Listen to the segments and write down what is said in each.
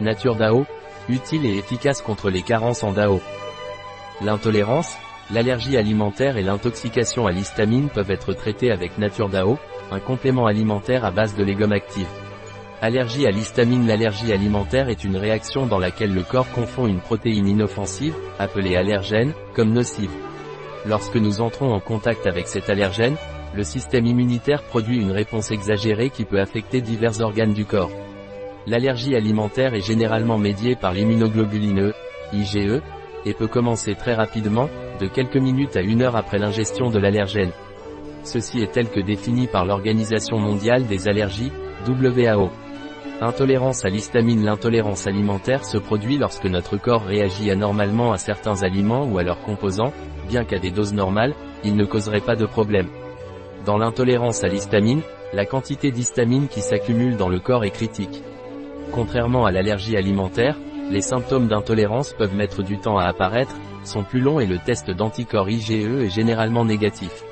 Nature DAO, utile et efficace contre les carences en DAO. L'intolérance, l'allergie alimentaire et l'intoxication à l'histamine peuvent être traitées avec Nature DAO, un complément alimentaire à base de légumes actifs. Allergie à l'histamine L'allergie alimentaire est une réaction dans laquelle le corps confond une protéine inoffensive, appelée allergène, comme nocive. Lorsque nous entrons en contact avec cet allergène, le système immunitaire produit une réponse exagérée qui peut affecter divers organes du corps. L'allergie alimentaire est généralement médiée par l'immunoglobuline E, IgE, et peut commencer très rapidement, de quelques minutes à une heure après l'ingestion de l'allergène. Ceci est tel que défini par l'Organisation mondiale des allergies, WHO. Intolérance à l'histamine L'intolérance alimentaire se produit lorsque notre corps réagit anormalement à certains aliments ou à leurs composants, bien qu'à des doses normales, ils ne causeraient pas de problème. Dans l'intolérance à l'histamine, la quantité d'histamine qui s'accumule dans le corps est critique. Contrairement à l'allergie alimentaire, les symptômes d'intolérance peuvent mettre du temps à apparaître, sont plus longs et le test d'anticorps IgE est généralement négatif.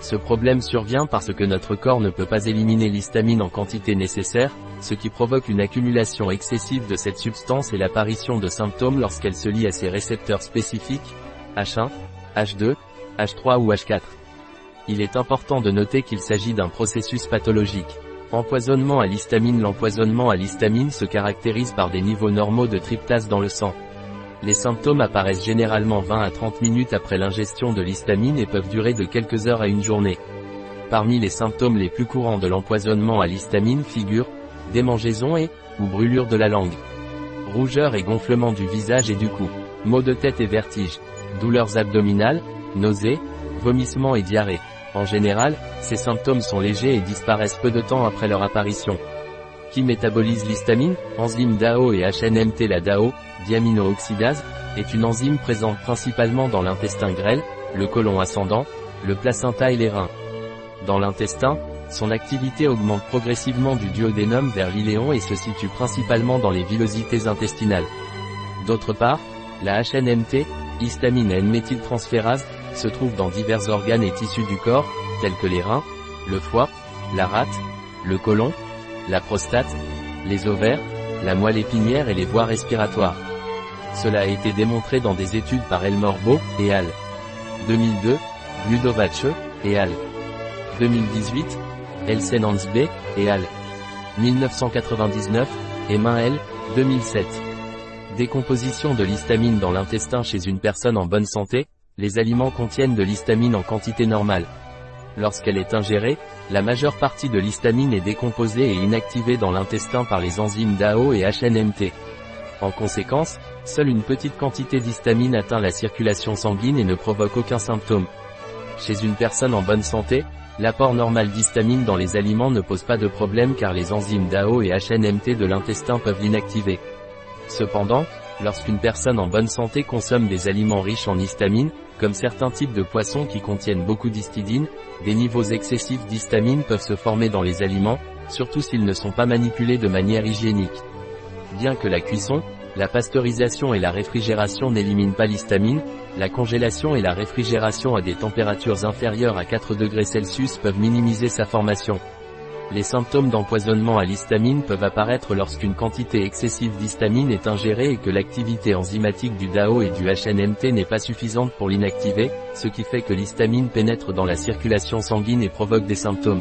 Ce problème survient parce que notre corps ne peut pas éliminer l'histamine en quantité nécessaire, ce qui provoque une accumulation excessive de cette substance et l'apparition de symptômes lorsqu'elle se lie à ses récepteurs spécifiques, H1, H2, H3 ou H4. Il est important de noter qu'il s'agit d'un processus pathologique. Empoisonnement à l'histamine L'empoisonnement à l'histamine se caractérise par des niveaux normaux de tryptase dans le sang. Les symptômes apparaissent généralement 20 à 30 minutes après l'ingestion de l'histamine et peuvent durer de quelques heures à une journée. Parmi les symptômes les plus courants de l'empoisonnement à l'histamine figurent démangeaisons et ou brûlure de la langue, rougeur et gonflement du visage et du cou, maux de tête et vertige, douleurs abdominales, nausées, vomissements et diarrhée. En général, ces symptômes sont légers et disparaissent peu de temps après leur apparition. Qui métabolise l'histamine Enzyme DAO et HNMT La DAO, diaminooxydase, est une enzyme présente principalement dans l'intestin grêle, le côlon ascendant, le placenta et les reins. Dans l'intestin, son activité augmente progressivement du duodénum vers l'iléon et se situe principalement dans les villosités intestinales. D'autre part, la HNMT, histamine N-méthyltransférase, se trouve dans divers organes et tissus du corps, tels que les reins, le foie, la rate, le côlon, la prostate, les ovaires, la moelle épinière et les voies respiratoires. Cela a été démontré dans des études par Elmore Beau et al. 2002, Ludovace et al. 2018, Elsen B et al. 1999, et L. 2007. Décomposition de l'histamine dans l'intestin chez une personne en bonne santé, les aliments contiennent de l'histamine en quantité normale. Lorsqu'elle est ingérée, la majeure partie de l'histamine est décomposée et inactivée dans l'intestin par les enzymes DAO et HNMT. En conséquence, seule une petite quantité d'histamine atteint la circulation sanguine et ne provoque aucun symptôme. Chez une personne en bonne santé, l'apport normal d'histamine dans les aliments ne pose pas de problème car les enzymes DAO et HNMT de l'intestin peuvent l'inactiver. Cependant, lorsqu'une personne en bonne santé consomme des aliments riches en histamine, comme certains types de poissons qui contiennent beaucoup d'histidine, des niveaux excessifs d'histamine peuvent se former dans les aliments, surtout s'ils ne sont pas manipulés de manière hygiénique. Bien que la cuisson, la pasteurisation et la réfrigération n'éliminent pas l'histamine, la congélation et la réfrigération à des températures inférieures à 4 degrés Celsius peuvent minimiser sa formation. Les symptômes d'empoisonnement à l'histamine peuvent apparaître lorsqu'une quantité excessive d'histamine est ingérée et que l'activité enzymatique du DAO et du HNMT n'est pas suffisante pour l'inactiver, ce qui fait que l'histamine pénètre dans la circulation sanguine et provoque des symptômes.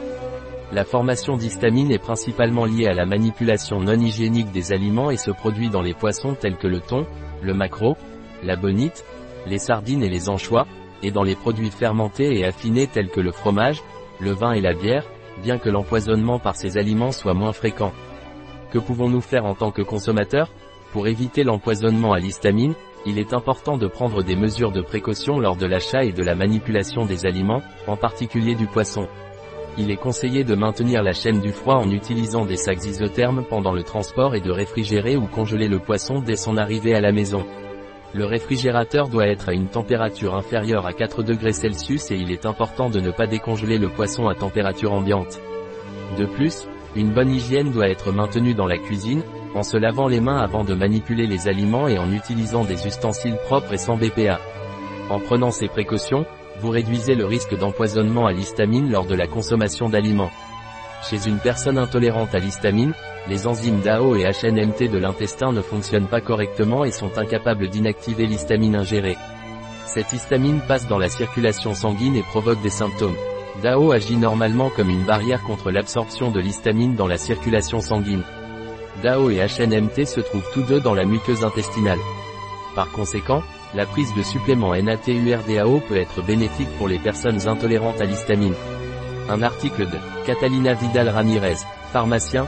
La formation d'histamine est principalement liée à la manipulation non hygiénique des aliments et se produit dans les poissons tels que le thon, le maquereau, la bonite, les sardines et les anchois, et dans les produits fermentés et affinés tels que le fromage, le vin et la bière, bien que l'empoisonnement par ces aliments soit moins fréquent. Que pouvons-nous faire en tant que consommateurs? Pour éviter l'empoisonnement à l'histamine, il est important de prendre des mesures de précaution lors de l'achat et de la manipulation des aliments, en particulier du poisson. Il est conseillé de maintenir la chaîne du froid en utilisant des sacs isothermes pendant le transport et de réfrigérer ou congeler le poisson dès son arrivée à la maison. Le réfrigérateur doit être à une température inférieure à 4 degrés Celsius et il est important de ne pas décongeler le poisson à température ambiante. De plus, une bonne hygiène doit être maintenue dans la cuisine, en se lavant les mains avant de manipuler les aliments et en utilisant des ustensiles propres et sans BPA. En prenant ces précautions, vous réduisez le risque d'empoisonnement à l'histamine lors de la consommation d'aliments. Chez une personne intolérante à l'histamine, les enzymes DAO et HNMT de l'intestin ne fonctionnent pas correctement et sont incapables d'inactiver l'histamine ingérée. Cette histamine passe dans la circulation sanguine et provoque des symptômes. DAO agit normalement comme une barrière contre l'absorption de l'histamine dans la circulation sanguine. DAO et HNMT se trouvent tous deux dans la muqueuse intestinale. Par conséquent, la prise de suppléments NATURDAO peut être bénéfique pour les personnes intolérantes à l'histamine. Un article de Catalina Vidal Ramirez, pharmacien,